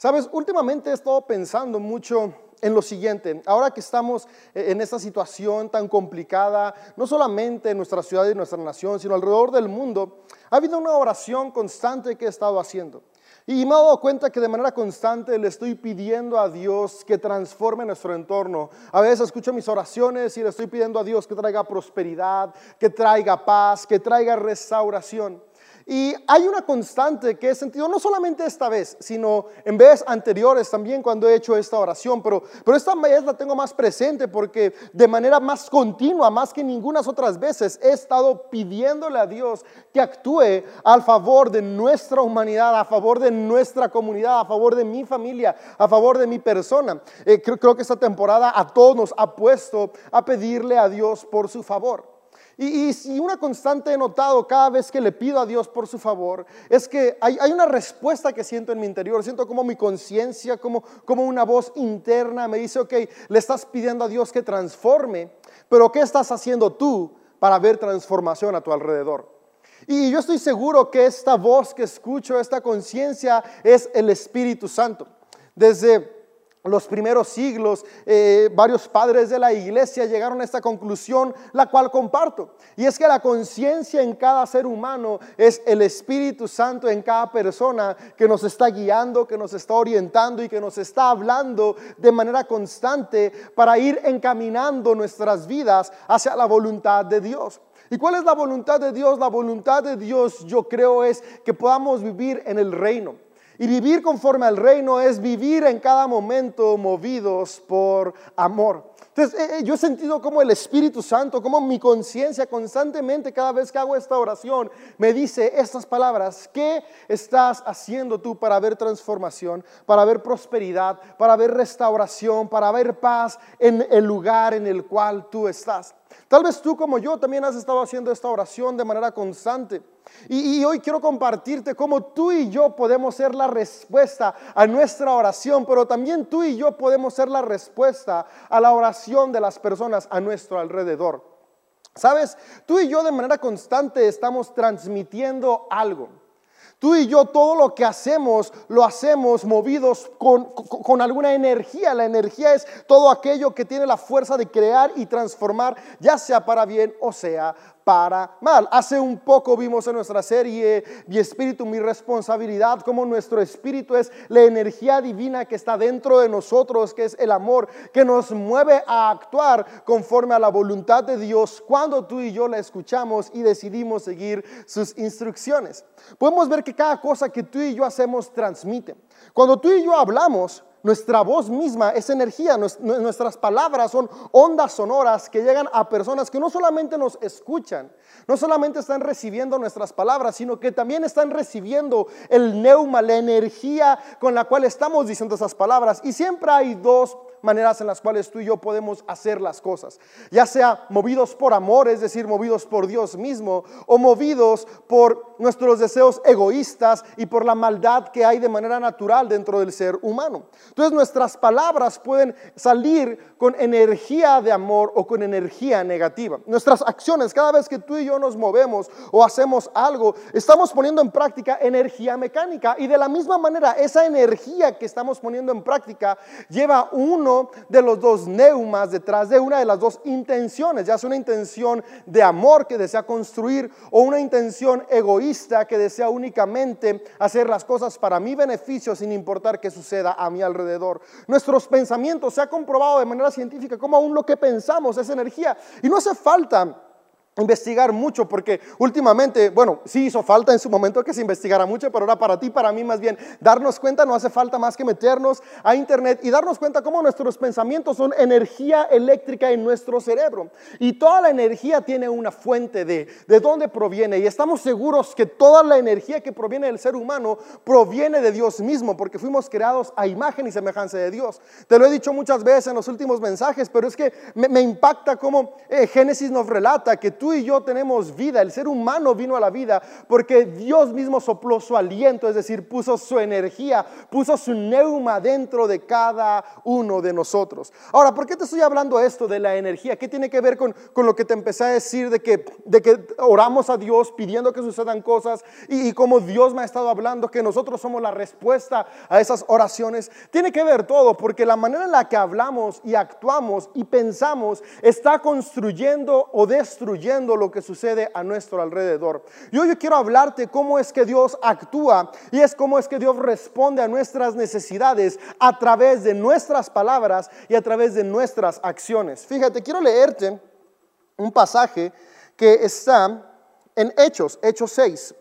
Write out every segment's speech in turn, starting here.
Sabes, últimamente he estado pensando mucho en lo siguiente, ahora que estamos eh, en esta situación tan complicada, no solamente en nuestra ciudad y nuestra nación, sino alrededor del mundo, ha habido una oración constante que he estado haciendo. Y me he dado cuenta que de manera constante le estoy pidiendo a Dios que transforme nuestro entorno. A veces escucho mis oraciones y le estoy pidiendo a Dios que traiga prosperidad, que traiga paz, que traiga restauración. Y hay una constante que he sentido, no solamente esta vez, sino en veces anteriores también cuando he hecho esta oración, pero, pero esta vez la tengo más presente porque de manera más continua, más que ninguna otras veces, he estado pidiéndole a Dios que actúe al favor de nuestra humanidad, a favor de nuestra comunidad, a favor de mi familia, a favor de mi persona. Eh, creo, creo que esta temporada a todos nos ha puesto a pedirle a Dios por su favor. Y, una constante he notado cada vez que le pido a Dios por su favor, es que hay, una respuesta que siento en mi interior. Siento como mi conciencia, como, como una voz interna me dice, ok, le estás pidiendo a Dios que transforme, pero ¿qué estás haciendo tú para ver transformación a tu alrededor? Y yo estoy seguro que esta voz que escucho, esta conciencia, es el Espíritu Santo. Desde los primeros siglos, eh, varios padres de la iglesia llegaron a esta conclusión, la cual comparto. Y es que la conciencia en cada ser humano es el Espíritu Santo en cada persona que nos está guiando, que nos está orientando y que nos está hablando de manera constante para ir encaminando nuestras vidas hacia la voluntad de Dios. ¿Y cuál es la voluntad de Dios? La voluntad de Dios yo creo es que podamos vivir en el reino y vivir conforme al reino es vivir en cada momento movidos por amor. Entonces, eh, eh, yo he sentido como el Espíritu Santo, como mi conciencia constantemente cada vez que hago esta oración me dice estas palabras, ¿qué estás haciendo tú para ver transformación, para ver prosperidad, para ver restauración, para ver paz en el lugar en el cual tú estás? Tal vez tú como yo también has estado haciendo esta oración de manera constante. Y, hoy quiero compartirte cómo tú y yo podemos ser la respuesta a nuestra oración, pero también tú y yo podemos ser la respuesta a la oración de las personas a nuestro alrededor. Sabes, tú y yo de manera constante estamos transmitiendo algo. Tú y yo todo lo que hacemos lo hacemos movidos con, alguna energía. La energía es todo aquello que tiene la fuerza de crear y transformar, ya sea para bien o sea para mal. Hace un poco vimos en nuestra serie Mi espíritu, mi responsabilidad, como nuestro espíritu es la energía divina que está dentro de nosotros, que es el amor, que nos mueve a actuar conforme a la voluntad de Dios cuando tú y yo la escuchamos y decidimos seguir sus instrucciones. Podemos ver que cada cosa que tú y yo hacemos transmite. Cuando tú y yo hablamos, nuestra voz misma es energía, nuestras palabras son ondas sonoras que llegan a personas que no solamente nos escuchan, no solamente están recibiendo nuestras palabras, sino que también están recibiendo el neuma, la energía con la cual estamos diciendo esas palabras. Y siempre hay dos maneras en las cuales tú y yo podemos hacer las cosas, ya sea movidos por amor, es decir, movidos por Dios mismo, o movidos por nuestros deseos egoístas y por la maldad que hay de manera natural dentro del ser humano. Entonces nuestras palabras pueden salir con energía de amor o con energía negativa. Nuestras acciones, cada vez que tú y yo nos movemos o hacemos algo, estamos poniendo en práctica energía mecánica y de la misma manera esa energía que estamos poniendo en práctica lleva uno de los dos neumas detrás de una de las dos intenciones, ya sea una intención de amor que desea construir o una intención egoísta que desea únicamente hacer las cosas para mi beneficio sin importar qué suceda a mi alrededor. Nuestros pensamientos se ha comprobado de manera científica como aún lo que pensamos es energía y no hace falta investigar mucho porque últimamente, bueno, sí hizo falta en su momento que se investigara mucho, pero ahora para ti, para mí más bien, darnos cuenta no hace falta más que meternos a internet y darnos cuenta cómo nuestros pensamientos son energía eléctrica en nuestro cerebro. Y toda la energía tiene una fuente de, de dónde proviene. Y estamos seguros que toda la energía que proviene del ser humano proviene de Dios mismo, porque fuimos creados a imagen y semejanza de Dios. Te lo he dicho muchas veces en los últimos mensajes, pero es que me, impacta cómo eh, Génesis nos relata que tú tú y yo tenemos vida, el ser humano vino a la vida porque Dios mismo sopló su aliento, es decir, puso su energía, puso su neuma dentro de cada uno de nosotros. Ahora, ¿por qué te estoy hablando esto de la energía? ¿Qué tiene que ver con, lo que te empecé a decir de que, de que oramos a Dios pidiendo que sucedan cosas y, y como Dios me ha estado hablando que nosotros somos la respuesta a esas oraciones? Tiene que ver todo porque la manera en la que hablamos y actuamos y pensamos está construyendo o destruyendo lo que sucede a nuestro alrededor. Y hoy yo quiero hablarte cómo es que Dios actúa y es cómo es que Dios responde a nuestras necesidades a través de nuestras palabras y a través de nuestras acciones. Fíjate, quiero leerte un pasaje que está en Hechos, Hechos 6.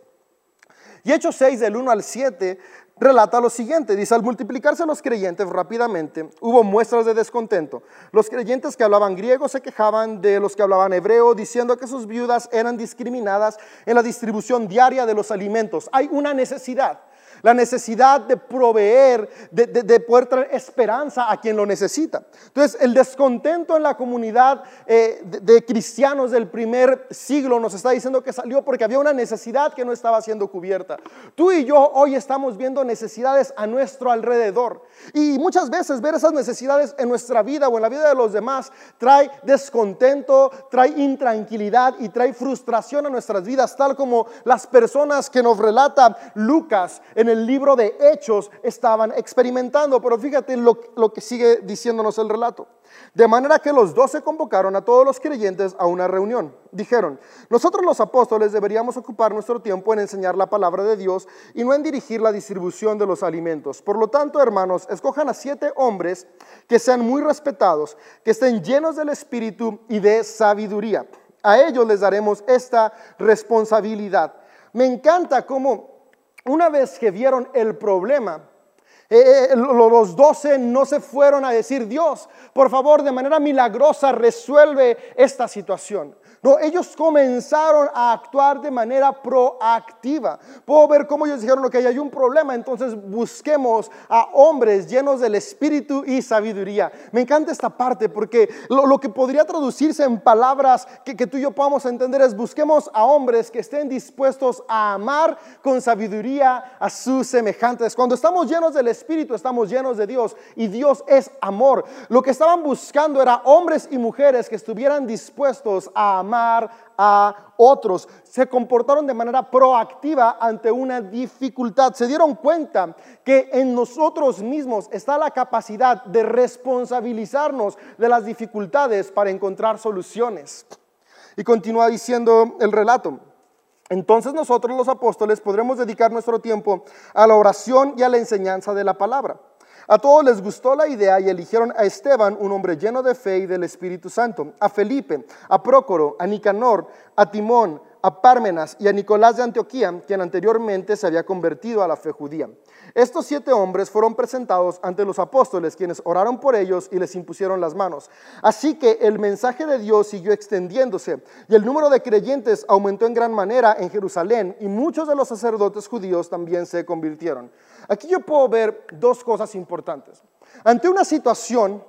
Y Hechos 6 del 1 al 7 relata lo siguiente, dice, al multiplicarse los creyentes rápidamente, hubo muestras de descontento. Los creyentes que hablaban griego se quejaban de los que hablaban hebreo, diciendo que sus viudas eran discriminadas en la distribución diaria de los alimentos. Hay una necesidad la necesidad de proveer, de, poder traer esperanza a quien lo necesita. Entonces, el descontento en la comunidad eh, de, cristianos del primer siglo nos está diciendo que salió porque había una necesidad que no estaba siendo cubierta. Tú y yo hoy estamos viendo necesidades a nuestro alrededor. Y muchas veces ver esas necesidades en nuestra vida o en la vida de los demás trae descontento, trae intranquilidad y trae frustración a nuestras vidas, tal como las personas que nos relata Lucas en el libro de Hechos estaban experimentando. Pero fíjate lo, lo que sigue diciéndonos el relato. De manera que los doce convocaron a todos los creyentes a una reunión. Dijeron, nosotros los apóstoles deberíamos ocupar nuestro tiempo en enseñar la palabra de Dios y no en dirigir la distribución de los alimentos. Por lo tanto, hermanos, escojan a siete hombres que sean muy respetados, que estén llenos del Espíritu y de sabiduría. A ellos les daremos esta responsabilidad. Me encanta cómo una vez que vieron el problema, eh, eh, los doce no se fueron a decir, Dios, por favor, de manera milagrosa resuelve esta situación. No, ellos comenzaron a actuar de manera proactiva. Puedo ver cómo ellos dijeron, ok, hay un problema, entonces busquemos a hombres llenos del espíritu y sabiduría. Me encanta esta parte porque lo, que podría traducirse en palabras que, que tú y yo podamos entender es busquemos a hombres que estén dispuestos a amar con sabiduría a sus semejantes. Cuando estamos llenos del espíritu, estamos llenos de Dios y Dios es amor. Lo que estaban buscando era hombres y mujeres que estuvieran dispuestos a amar a otros. Se comportaron de manera proactiva ante una dificultad. Se dieron cuenta que en nosotros mismos está la capacidad de responsabilizarnos de las dificultades para encontrar soluciones. Y continúa diciendo el relato. Entonces nosotros los apóstoles podremos dedicar nuestro tiempo a la oración y a la enseñanza de la palabra. A todos les gustó la idea y eligieron a Esteban, un hombre lleno de fe y del Espíritu Santo, a Felipe, a Prócoro, a Nicanor, a Timón, a Pármenas y a Nicolás de Antioquía, quien anteriormente se había convertido a la fe judía. Estos siete hombres fueron presentados ante los apóstoles, quienes oraron por ellos y les impusieron las manos. Así que el mensaje de Dios siguió extendiéndose y el número de creyentes aumentó en gran manera en Jerusalén y muchos de los sacerdotes judíos también se convirtieron. Aquí yo puedo ver dos cosas importantes. Ante una situación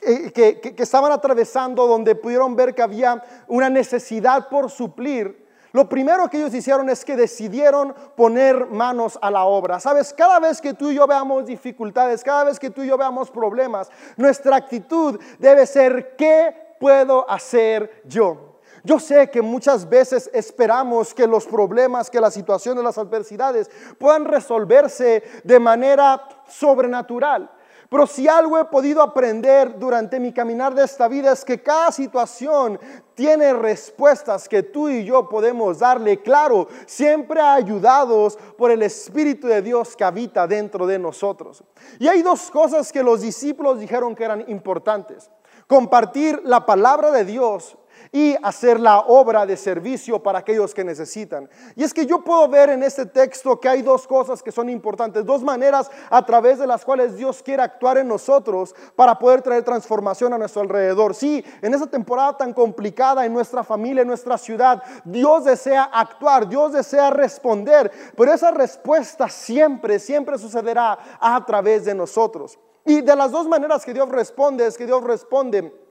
que, estaban atravesando donde pudieron ver que había una necesidad por suplir, lo primero que ellos hicieron es que decidieron poner manos a la obra. Sabes, cada vez que tú y yo veamos dificultades, cada vez que tú y yo veamos problemas, nuestra actitud debe ser, ¿qué puedo hacer yo? Yo sé que muchas veces esperamos que los problemas, que las situaciones, las adversidades puedan resolverse de manera sobrenatural. Pero si algo he podido aprender durante mi caminar de esta vida es que cada situación tiene respuestas que tú y yo podemos darle, claro, siempre ayudados por el Espíritu de Dios que habita dentro de nosotros. Y hay dos cosas que los discípulos dijeron que eran importantes. Compartir la palabra de Dios y hacer la obra de servicio para aquellos que necesitan. Y es que yo puedo ver en este texto que hay dos cosas que son importantes, dos maneras a través de las cuales Dios quiere actuar en nosotros para poder traer transformación a nuestro alrededor. Sí, en esta temporada tan complicada en nuestra familia, en nuestra ciudad, Dios desea actuar, Dios desea responder, pero esa respuesta siempre, siempre sucederá a través de nosotros. Y de las dos maneras que Dios responde es que Dios responde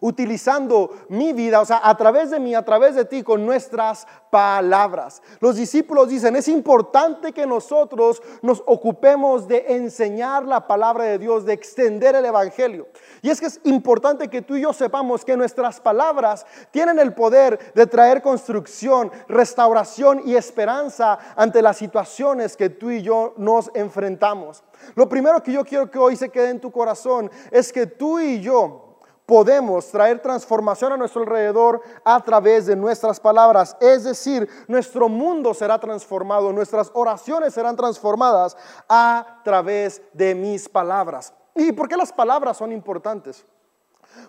utilizando mi vida, o sea, a través de mí, a través de ti, con nuestras palabras. Los discípulos dicen, es importante que nosotros nos ocupemos de enseñar la palabra de Dios, de extender el Evangelio. Y es que es importante que tú y yo sepamos que nuestras palabras tienen el poder de traer construcción, restauración y esperanza ante las situaciones que tú y yo nos enfrentamos. Lo primero que yo quiero que hoy se quede en tu corazón es que tú y yo podemos traer transformación a nuestro alrededor a través de nuestras palabras. Es decir, nuestro mundo será transformado, nuestras oraciones serán transformadas a través de mis palabras. ¿Y por qué las palabras son importantes?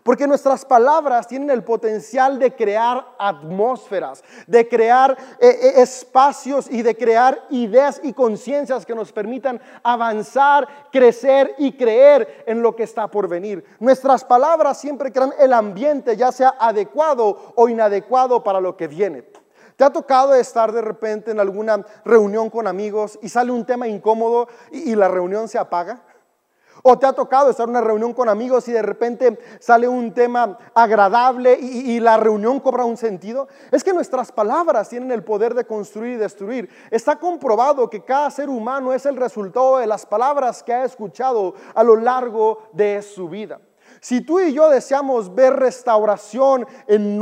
Porque nuestras palabras tienen el potencial de crear atmósferas, de crear eh, eh, espacios y de crear ideas y conciencias que nos permitan avanzar, crecer y creer en lo que está por venir. Nuestras palabras siempre crean el ambiente, ya sea adecuado o inadecuado para lo que viene. ¿Te ha tocado estar de repente en alguna reunión con amigos y sale un tema incómodo y la reunión se apaga? ¿O te ha tocado estar en una reunión con amigos y de repente sale un tema agradable y, la reunión cobra un sentido? Es que nuestras palabras tienen el poder de construir y destruir. Está comprobado que cada ser humano es el resultado de las palabras que ha escuchado a lo largo de su vida. Si tú y yo deseamos ver restauración en,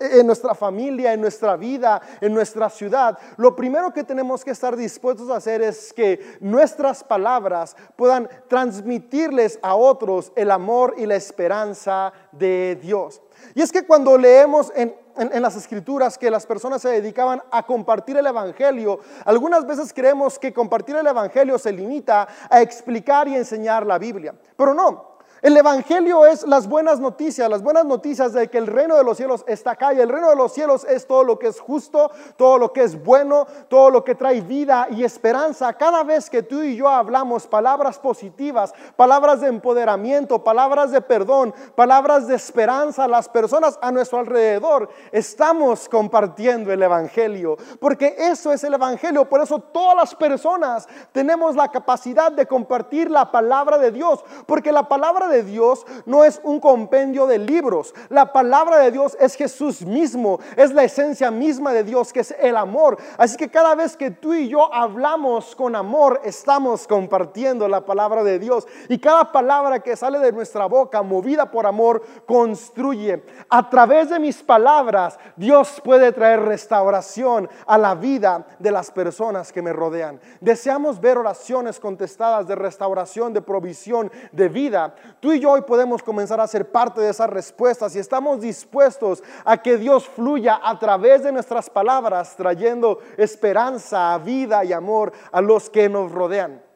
en nuestra familia, en nuestra vida, en nuestra ciudad, lo primero que tenemos que estar dispuestos a hacer es que nuestras palabras puedan transmitirles a otros el amor y la esperanza de Dios. Y es que cuando leemos en, en, las escrituras que las personas se dedicaban a compartir el Evangelio, algunas veces creemos que compartir el Evangelio se limita a explicar y enseñar la Biblia. Pero no, el Evangelio es las buenas noticias, las buenas noticias de que el reino de los cielos está acá y el reino de los cielos es todo lo que es justo, todo lo que es bueno, todo lo que trae vida y esperanza. Cada vez que tú y yo hablamos palabras positivas, palabras de empoderamiento, palabras de perdón, palabras de esperanza a las personas a nuestro alrededor, estamos compartiendo el Evangelio, porque eso es el Evangelio. Por eso todas las personas tenemos la capacidad de compartir la palabra de Dios, porque la palabra de Dios no es un compendio de libros. La palabra de Dios es Jesús mismo, es la esencia misma de Dios, que es el amor. Así que cada vez que tú y yo hablamos con amor, estamos compartiendo la palabra de Dios. Y cada palabra que sale de nuestra boca, movida por amor, construye. A través de mis palabras, Dios puede traer restauración a la vida de las personas que me rodean. Deseamos ver oraciones contestadas de restauración, de provisión, de vida. Tú y yo hoy podemos comenzar a ser parte de esas respuestas y estamos dispuestos a que Dios fluya a través de nuestras palabras, trayendo esperanza, vida y amor a los que nos rodean.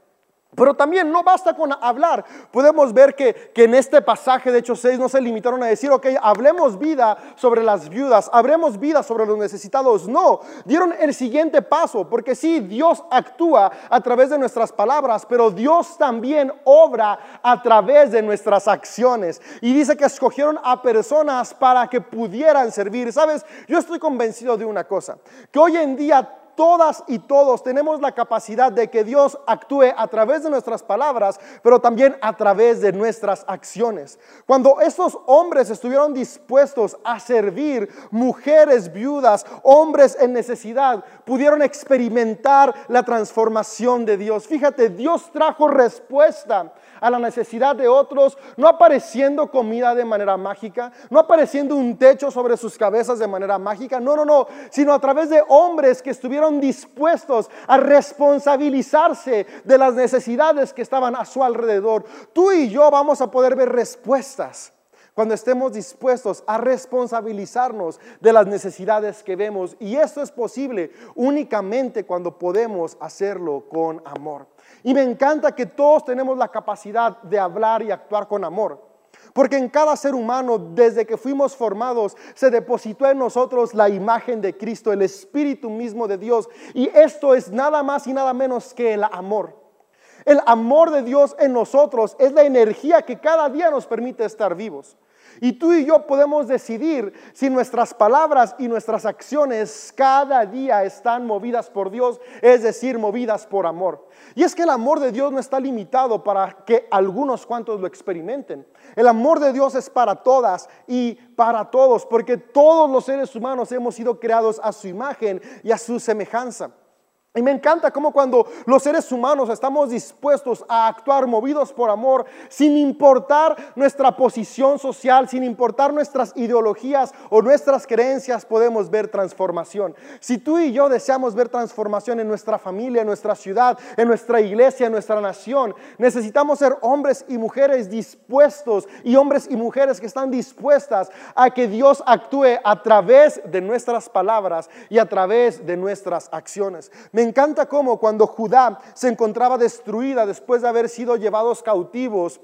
Pero también no basta con hablar. Podemos ver que, en este pasaje de Hechos 6 no se limitaron a decir, ok, hablemos vida sobre las viudas, hablemos vida sobre los necesitados. No, dieron el siguiente paso, porque sí, Dios actúa a través de nuestras palabras, pero Dios también obra a través de nuestras acciones. Y dice que escogieron a personas para que pudieran servir. Sabes, yo estoy convencido de una cosa, que hoy en día todas y todos tenemos la capacidad de que Dios actúe a través de nuestras palabras, pero también a través de nuestras acciones. Cuando estos hombres estuvieron dispuestos a servir, mujeres viudas, hombres en necesidad, pudieron experimentar la transformación de Dios. Fíjate, Dios trajo respuesta a la necesidad de otros, no apareciendo comida de manera mágica, no apareciendo un techo sobre sus cabezas de manera mágica, no, no, no, sino a través de hombres que estuvieron dispuestos a responsabilizarse de las necesidades que estaban a su alrededor. Tú y yo vamos a poder ver respuestas cuando estemos dispuestos a responsabilizarnos de las necesidades que vemos. Y esto es posible únicamente cuando podemos hacerlo con amor. Y me encanta que todos tenemos la capacidad de hablar y actuar con amor. Porque en cada ser humano, desde que fuimos formados, se depositó en nosotros la imagen de Cristo, el Espíritu mismo de Dios. Y esto es nada más y nada menos que el amor. El amor de Dios en nosotros es la energía que cada día nos permite estar vivos. Y tú y yo podemos decidir si nuestras palabras y nuestras acciones cada día están movidas por Dios, es decir, movidas por amor. Y es que el amor de Dios no está limitado para que algunos cuantos lo experimenten. El amor de Dios es para todas y para todos, porque todos los seres humanos hemos sido creados a su imagen y a su semejanza. Y me encanta cómo cuando los seres humanos estamos dispuestos a actuar movidos por amor, sin importar nuestra posición social, sin importar nuestras ideologías o nuestras creencias, podemos ver transformación. Si tú y yo deseamos ver transformación en nuestra familia, en nuestra ciudad, en nuestra iglesia, en nuestra nación, necesitamos ser hombres y mujeres dispuestos y hombres y mujeres que están dispuestas a que Dios actúe a través de nuestras palabras y a través de nuestras acciones. Encanta cómo cuando Judá se encontraba destruida después de haber sido llevados cautivos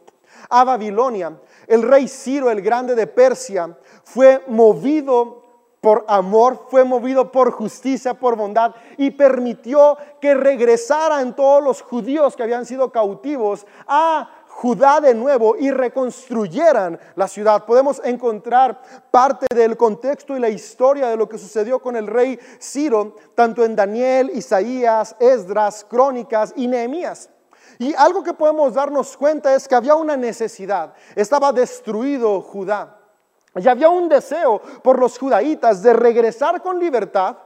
a Babilonia, el rey Ciro el grande de Persia fue movido por amor, fue movido por justicia, por bondad y permitió que regresaran todos los judíos que habían sido cautivos a Judá de nuevo y reconstruyeran la ciudad. Podemos encontrar parte del contexto y la historia de lo que sucedió con el rey Ciro, tanto en Daniel, Isaías, Esdras, Crónicas y Nehemías. Y algo que podemos darnos cuenta es que había una necesidad. Estaba destruido Judá. Y había un deseo por los judaítas de regresar con libertad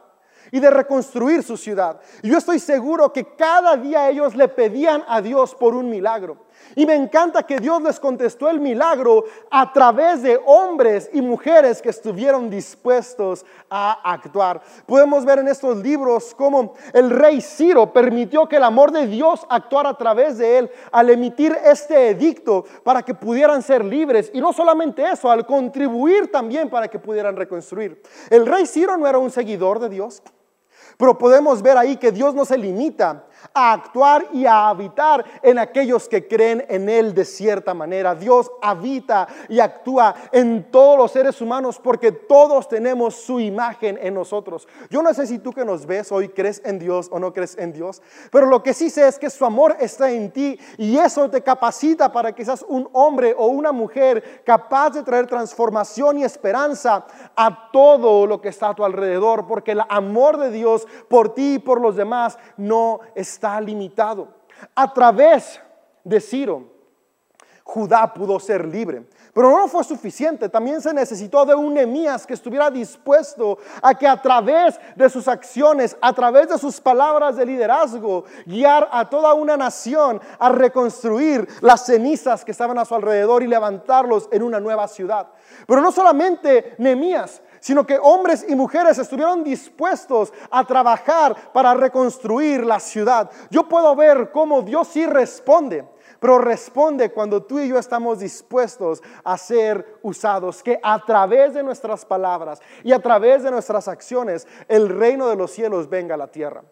y de reconstruir su ciudad. Yo estoy seguro que cada día ellos le pedían a Dios por un milagro. Y me encanta que Dios les contestó el milagro a través de hombres y mujeres que estuvieron dispuestos a actuar. Podemos ver en estos libros cómo el rey Ciro permitió que el amor de Dios actuara a través de él al emitir este edicto para que pudieran ser libres. Y no solamente eso, al contribuir también para que pudieran reconstruir. El rey Ciro no era un seguidor de Dios. Pero podemos ver ahí que Dios no se limita a actuar y a habitar en aquellos que creen en Él de cierta manera. Dios habita y actúa en todos los seres humanos porque todos tenemos su imagen en nosotros. Yo no sé si tú que nos ves hoy crees en Dios o no crees en Dios, pero lo que sí sé es que su amor está en ti y eso te capacita para que seas un hombre o una mujer capaz de traer transformación y esperanza a todo lo que está a tu alrededor, porque el amor de Dios por ti y por los demás no está limitado. A través de Ciro, Judá pudo ser libre. Pero no fue suficiente, también se necesitó de un Nemías que estuviera dispuesto a que a través de sus acciones, a través de sus palabras de liderazgo, guiar a toda una nación a reconstruir las cenizas que estaban a su alrededor y levantarlos en una nueva ciudad. Pero no solamente Nemías, sino que hombres y mujeres estuvieron dispuestos a trabajar para reconstruir la ciudad. Yo puedo ver cómo Dios sí responde, pero responde cuando tú y yo estamos dispuestos a ser usados, que a través de nuestras palabras y a través de nuestras acciones el reino de los cielos venga a la tierra.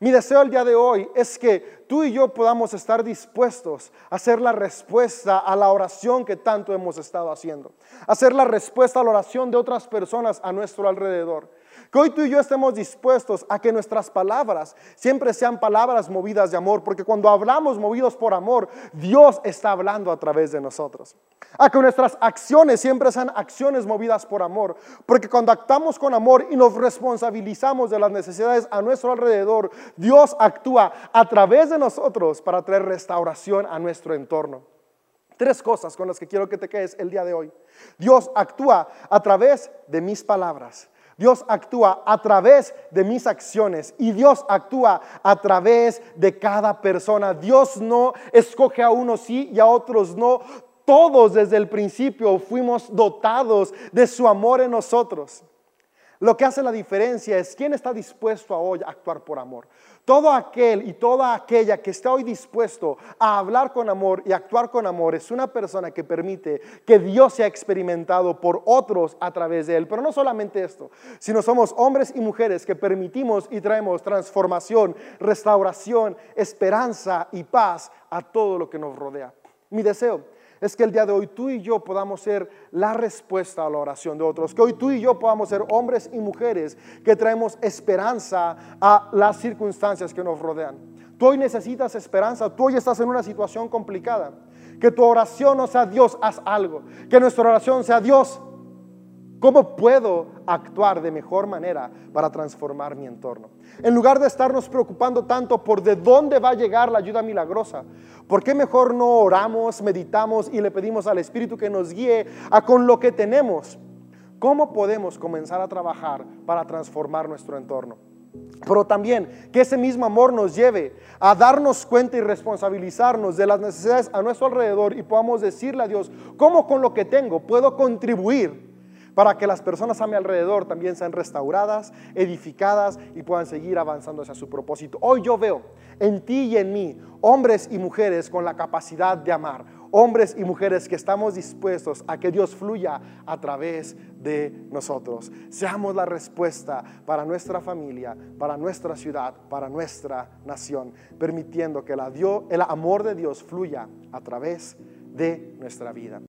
Mi deseo el día de hoy es que tú y yo podamos estar dispuestos a hacer la respuesta a la oración que tanto hemos estado haciendo, hacer la respuesta a la oración de otras personas a nuestro alrededor. Que hoy tú y yo estemos dispuestos a que nuestras palabras siempre sean palabras movidas de amor, porque cuando hablamos movidos por amor, Dios está hablando a través de nosotros. A que nuestras acciones siempre sean acciones movidas por amor, porque cuando actuamos con amor y nos responsabilizamos de las necesidades a nuestro alrededor, Dios actúa a través de nosotros para traer restauración a nuestro entorno. Tres cosas con las que quiero que te quedes el día de hoy. Dios actúa a través de mis palabras. Dios actúa a través de mis acciones y Dios actúa a través de cada persona. Dios no escoge a unos sí y a otros no. Todos desde el principio fuimos dotados de su amor en nosotros. Lo que hace la diferencia es quién está dispuesto a hoy a actuar por amor. Todo aquel y toda aquella que está hoy dispuesto a hablar con amor y actuar con amor es una persona que permite que Dios sea experimentado por otros a través de él. Pero no solamente esto, sino somos hombres y mujeres que permitimos y traemos transformación, restauración, esperanza y paz a todo lo que nos rodea. Mi deseo es que el día de hoy tú y yo podamos ser la respuesta a la oración de otros, que hoy tú y yo podamos ser hombres y mujeres que traemos esperanza a las circunstancias que nos rodean. Tú hoy necesitas esperanza, tú hoy estás en una situación complicada. Que tu oración no sea Dios, haz algo. Que nuestra oración sea Dios, ¿cómo puedo actuar de mejor manera para transformar mi entorno? En lugar de estarnos preocupando tanto por de dónde va a llegar la ayuda milagrosa, ¿por qué mejor no oramos, meditamos y le pedimos al Espíritu que nos guíe a con lo que tenemos? ¿Cómo podemos comenzar a trabajar para transformar nuestro entorno? Pero también que ese mismo amor nos lleve a darnos cuenta y responsabilizarnos de las necesidades a nuestro alrededor y podamos decirle a Dios, ¿cómo con lo que tengo puedo contribuir para que las personas a mi alrededor también sean restauradas, edificadas y puedan seguir avanzando hacia su propósito? Hoy yo veo en ti y en mí hombres y mujeres con la capacidad de amar, hombres y mujeres que estamos dispuestos a que Dios fluya a través de nosotros. Seamos la respuesta para nuestra familia, para nuestra ciudad, para nuestra nación, permitiendo que el amor de Dios fluya a través de nuestra vida.